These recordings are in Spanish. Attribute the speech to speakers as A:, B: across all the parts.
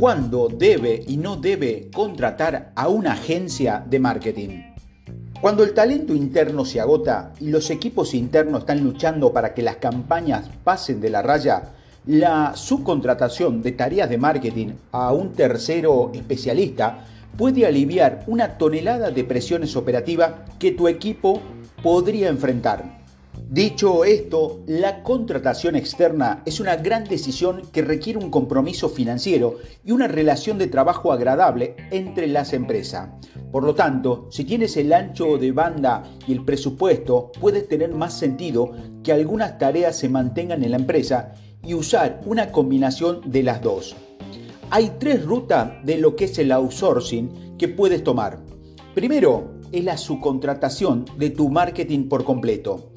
A: cuándo debe y no debe contratar a una agencia de marketing. Cuando el talento interno se agota y los equipos internos están luchando para que las campañas pasen de la raya, la subcontratación de tareas de marketing a un tercero especialista puede aliviar una tonelada de presiones operativas que tu equipo podría enfrentar. Dicho esto, la contratación externa es una gran decisión que requiere un compromiso financiero y una relación de trabajo agradable entre las empresas. Por lo tanto, si tienes el ancho de banda y el presupuesto, puede tener más sentido que algunas tareas se mantengan en la empresa y usar una combinación de las dos. Hay tres rutas de lo que es el outsourcing que puedes tomar. Primero, es la subcontratación de tu marketing por completo.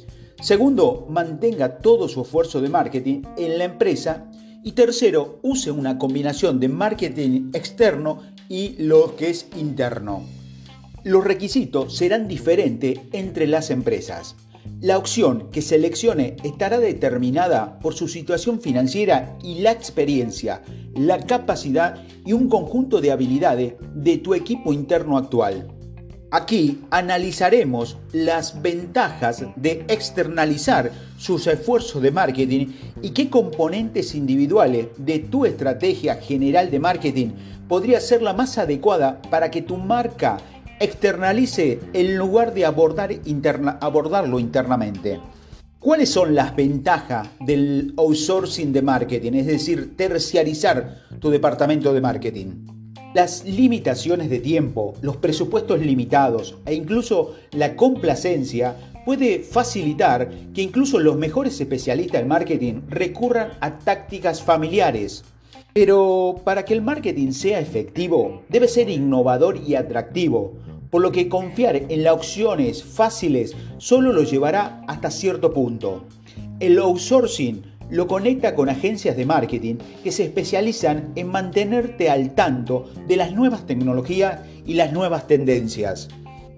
A: Segundo, mantenga todo su esfuerzo de marketing en la empresa. Y tercero, use una combinación de marketing externo y lo que es interno. Los requisitos serán diferentes entre las empresas. La opción que seleccione estará determinada por su situación financiera y la experiencia, la capacidad y un conjunto de habilidades de tu equipo interno actual. Aquí analizaremos las ventajas de externalizar sus esfuerzos de marketing y qué componentes individuales de tu estrategia general de marketing podría ser la más adecuada para que tu marca externalice en lugar de abordar abordarlo internamente. ¿Cuáles son las ventajas del outsourcing de marketing? Es decir, terciarizar tu departamento de marketing. Las limitaciones de tiempo, los presupuestos limitados e incluso la complacencia puede facilitar que incluso los mejores especialistas en marketing recurran a tácticas familiares. Pero para que el marketing sea efectivo, debe ser innovador y atractivo, por lo que confiar en las opciones fáciles solo lo llevará hasta cierto punto. El outsourcing lo conecta con agencias de marketing que se especializan en mantenerte al tanto de las nuevas tecnologías y las nuevas tendencias.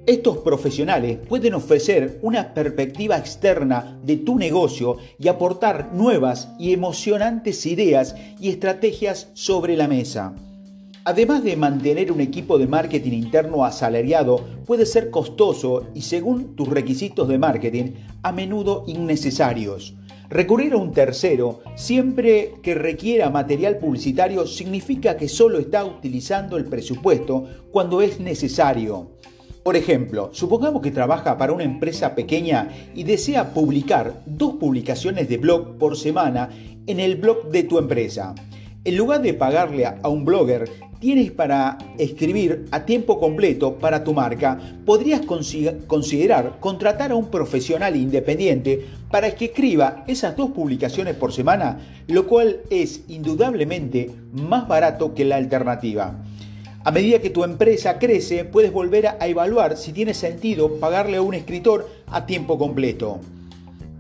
A: Estos profesionales pueden ofrecer una perspectiva externa de tu negocio y aportar nuevas y emocionantes ideas y estrategias sobre la mesa. Además de mantener un equipo de marketing interno asalariado, puede ser costoso y según tus requisitos de marketing, a menudo innecesarios. Recurrir a un tercero siempre que requiera material publicitario significa que solo está utilizando el presupuesto cuando es necesario. Por ejemplo, supongamos que trabaja para una empresa pequeña y desea publicar dos publicaciones de blog por semana en el blog de tu empresa. En lugar de pagarle a un blogger, tienes para escribir a tiempo completo para tu marca, podrías considerar contratar a un profesional independiente para que escriba esas dos publicaciones por semana, lo cual es indudablemente más barato que la alternativa. A medida que tu empresa crece, puedes volver a evaluar si tiene sentido pagarle a un escritor a tiempo completo.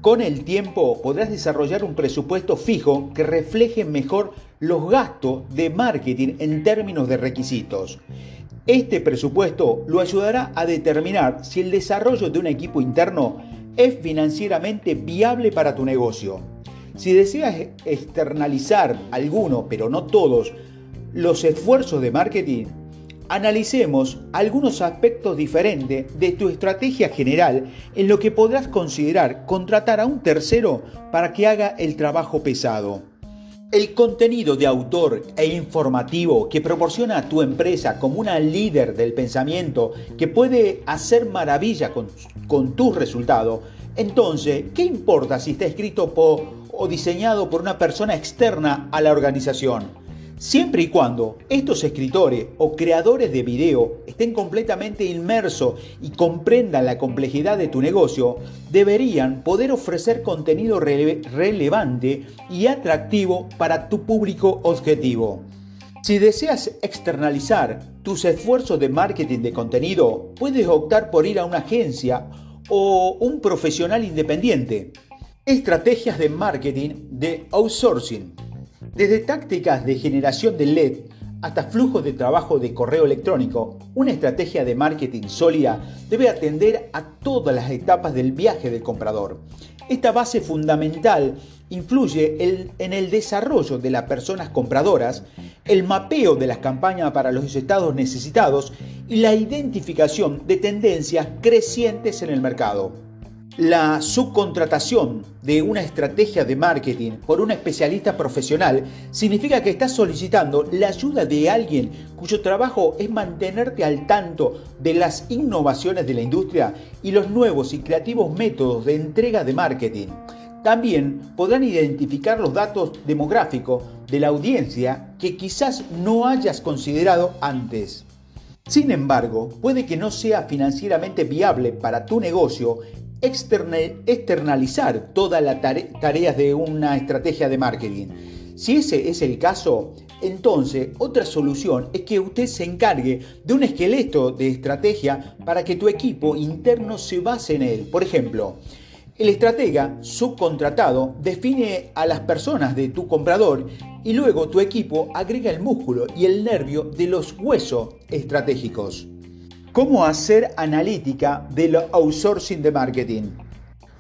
A: Con el tiempo podrás desarrollar un presupuesto fijo que refleje mejor los gastos de marketing en términos de requisitos. Este presupuesto lo ayudará a determinar si el desarrollo de un equipo interno es financieramente viable para tu negocio. Si deseas externalizar alguno, pero no todos, los esfuerzos de marketing, analicemos algunos aspectos diferentes de tu estrategia general en lo que podrás considerar contratar a un tercero para que haga el trabajo pesado. El contenido de autor e informativo que proporciona a tu empresa como una líder del pensamiento que puede hacer maravilla con, tus resultados, entonces, ¿qué importa si está escrito o diseñado por una persona externa a la organización? Siempre y cuando estos escritores o creadores de video estén completamente inmersos y comprendan la complejidad de tu negocio, deberían poder ofrecer contenido relevante y atractivo para tu público objetivo. Si deseas externalizar tus esfuerzos de marketing de contenido, puedes optar por ir a una agencia o un profesional independiente. Estrategias de marketing de outsourcing. Desde tácticas de generación de LED hasta flujos de trabajo de correo electrónico, una estrategia de marketing sólida debe atender a todas las etapas del viaje del comprador. Esta base fundamental influye en el desarrollo de las personas compradoras el mapeo de las campañas para los estados necesitados y la identificación de tendencias crecientes en el mercado. La subcontratación de una estrategia de marketing por un especialista profesional significa que estás solicitando la ayuda de alguien cuyo trabajo es mantenerte al tanto de las innovaciones de la industria y los nuevos y creativos métodos de entrega de marketing. También podrán identificar los datos demográficos de la audiencia que quizás no hayas considerado antes. Sin embargo, puede que no sea financieramente viable para tu negocio externalizar todas las tareas de una estrategia de marketing. Si ese es el caso, entonces otra solución es que usted se encargue de un esqueleto de estrategia para que tu equipo interno se base en él. Por ejemplo, el estratega subcontratado define a las personas de tu comprador y luego tu equipo agrega el músculo y el nervio de los huesos estratégicos. ¿Cómo hacer analítica del outsourcing de marketing?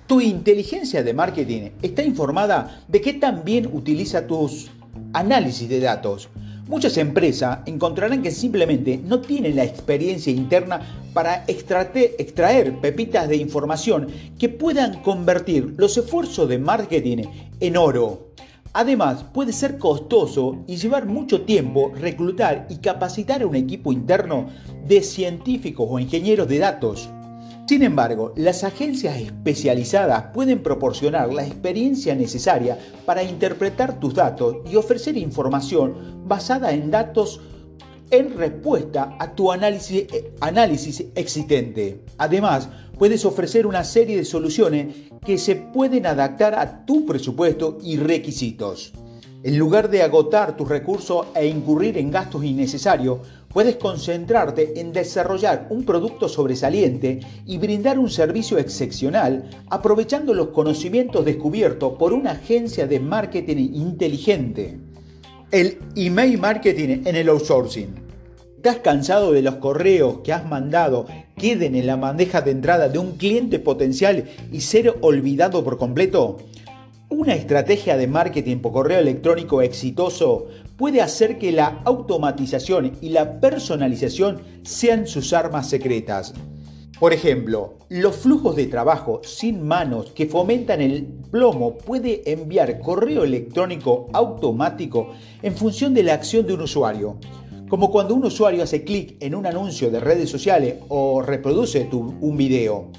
A: Tu inteligencia de marketing está informada de qué tan bien utiliza tus análisis de datos. Muchas empresas encontrarán que simplemente no tienen la experiencia interna para extraer pepitas de información que puedan convertir los esfuerzos de marketing en oro. Además, puede ser costoso y llevar mucho tiempo reclutar y capacitar a un equipo interno de científicos o ingenieros de datos. Sin embargo, las agencias especializadas pueden proporcionar la experiencia necesaria para interpretar tus datos y ofrecer información basada en datos en respuesta a tu análisis, análisis existente. Además, puedes ofrecer una serie de soluciones que se pueden adaptar a tu presupuesto y requisitos. En lugar de agotar tus recursos e incurrir en gastos innecesarios, puedes concentrarte en desarrollar un producto sobresaliente y brindar un servicio excepcional aprovechando los conocimientos descubiertos por una agencia de marketing inteligente. El email marketing en el outsourcing. ¿Estás cansado de los correos que has mandado queden en la bandeja de entrada de un cliente potencial y ser olvidado por completo? Una estrategia de marketing por correo electrónico exitoso puede hacer que la automatización y la personalización sean sus armas secretas. Por ejemplo, los flujos de trabajo sin manos que fomentan el plomo puede enviar correo electrónico automático en función de la acción de un usuario. Como cuando un usuario hace clic en un anuncio de redes sociales o reproduce un video.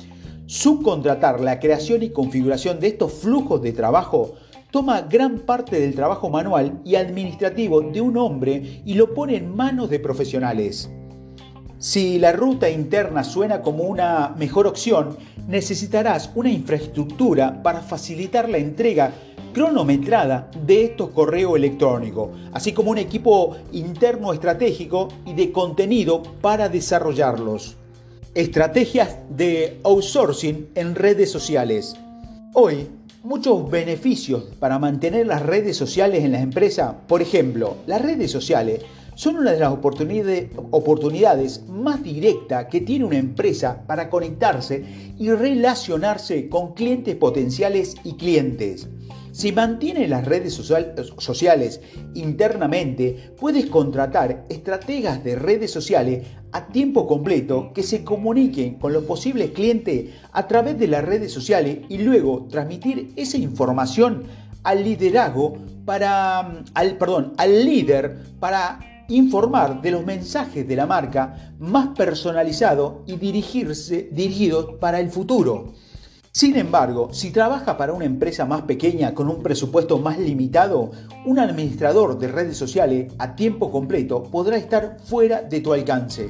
A: Subcontratar la creación y configuración de estos flujos de trabajo toma gran parte del trabajo manual y administrativo de un hombre y lo pone en manos de profesionales. Si la ruta interna suena como una mejor opción, necesitarás una infraestructura para facilitar la entrega cronometrada de estos correos electrónicos, así como un equipo interno estratégico y de contenido para desarrollarlos. Estrategias de outsourcing en redes sociales. Hoy, muchos beneficios para mantener las redes sociales en las empresas. Por ejemplo, las redes sociales son una de las oportunidades más directas que tiene una empresa para conectarse y relacionarse con clientes potenciales y clientes. Si mantienes las redes sociales internamente, puedes contratar estrategas de redes sociales a tiempo completo que se comuniquen con los posibles clientes a través de las redes sociales y luego transmitir esa información al liderazgo para al perdón, al líder para informar de los mensajes de la marca más personalizado y dirigirse dirigidos para el futuro. Sin embargo, si trabaja para una empresa más pequeña con un presupuesto más limitado, un administrador de redes sociales a tiempo completo podrá estar fuera de tu alcance.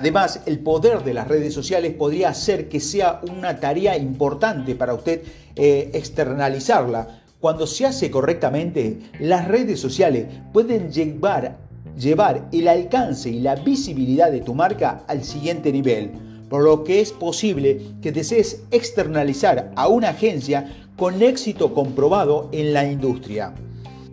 A: Además, el poder de las redes sociales podría hacer que sea una tarea importante para usted eh, externalizarla. Cuando se hace correctamente, las redes sociales pueden llevar, llevar el alcance y la visibilidad de tu marca al siguiente nivel por lo que es posible que desees externalizar a una agencia con éxito comprobado en la industria.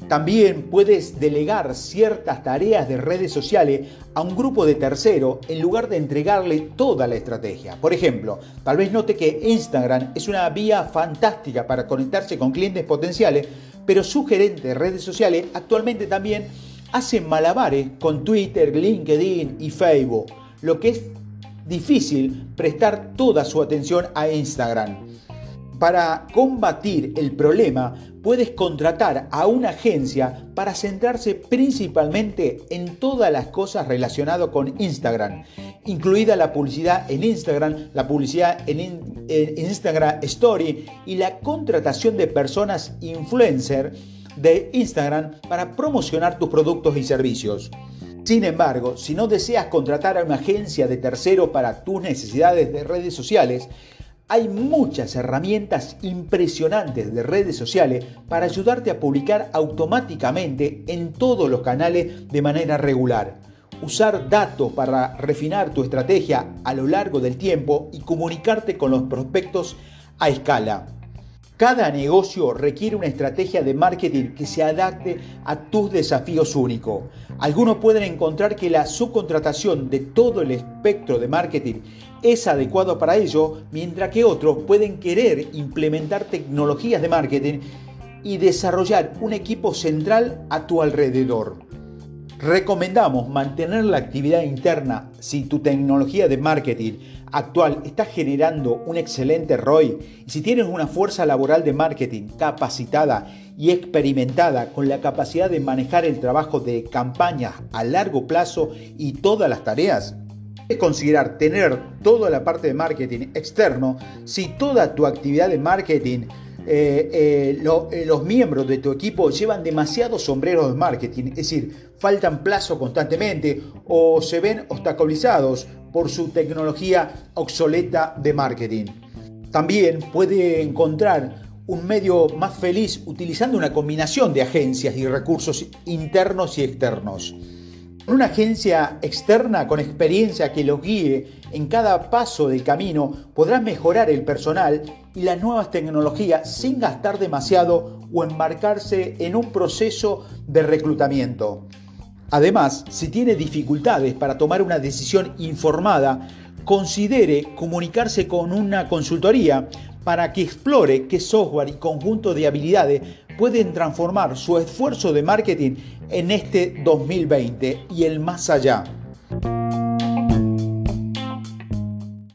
A: También puedes delegar ciertas tareas de redes sociales a un grupo de tercero en lugar de entregarle toda la estrategia. Por ejemplo, tal vez note que Instagram es una vía fantástica para conectarse con clientes potenciales, pero su gerente de redes sociales actualmente también hacen malabares con Twitter, LinkedIn y Facebook, lo que es difícil prestar toda su atención a Instagram. Para combatir el problema, puedes contratar a una agencia para centrarse principalmente en todas las cosas relacionadas con Instagram, incluida la publicidad en Instagram, la publicidad en, Instagram Story y la contratación de personas influencer de Instagram para promocionar tus productos y servicios. Sin embargo, si no deseas contratar a una agencia de tercero para tus necesidades de redes sociales, hay muchas herramientas impresionantes de redes sociales para ayudarte a publicar automáticamente en todos los canales de manera regular. Usar datos para refinar tu estrategia a lo largo del tiempo y comunicarte con los prospectos a escala. Cada negocio requiere una estrategia de marketing que se adapte a tus desafíos únicos. Algunos pueden encontrar que la subcontratación de todo el espectro de marketing es adecuado para ello, mientras que otros pueden querer implementar tecnologías de marketing y desarrollar un equipo central a tu alrededor. Recomendamos mantener la actividad interna. Si tu tecnología de marketing actual está generando un excelente ROI y si tienes una fuerza laboral de marketing capacitada y experimentada con la capacidad de manejar el trabajo de campañas a largo plazo y todas las tareas, es considerar tener toda la parte de marketing externo. Si toda tu actividad de marketing eh, eh, eh, los miembros de tu equipo llevan demasiados sombreros de marketing, es decir, faltan plazo constantemente o se ven obstaculizados por su tecnología obsoleta de marketing. También puede encontrar un medio más feliz utilizando una combinación de agencias y recursos internos y externos. Una agencia externa con experiencia que los guíe en cada paso del camino podrá mejorar el personal y las nuevas tecnologías sin gastar demasiado o embarcarse en un proceso de reclutamiento. Además, si tiene dificultades para tomar una decisión informada, considere comunicarse con una consultoría para que explore qué software y conjunto de habilidades pueden transformar su esfuerzo de marketing en este 2020 y el más allá.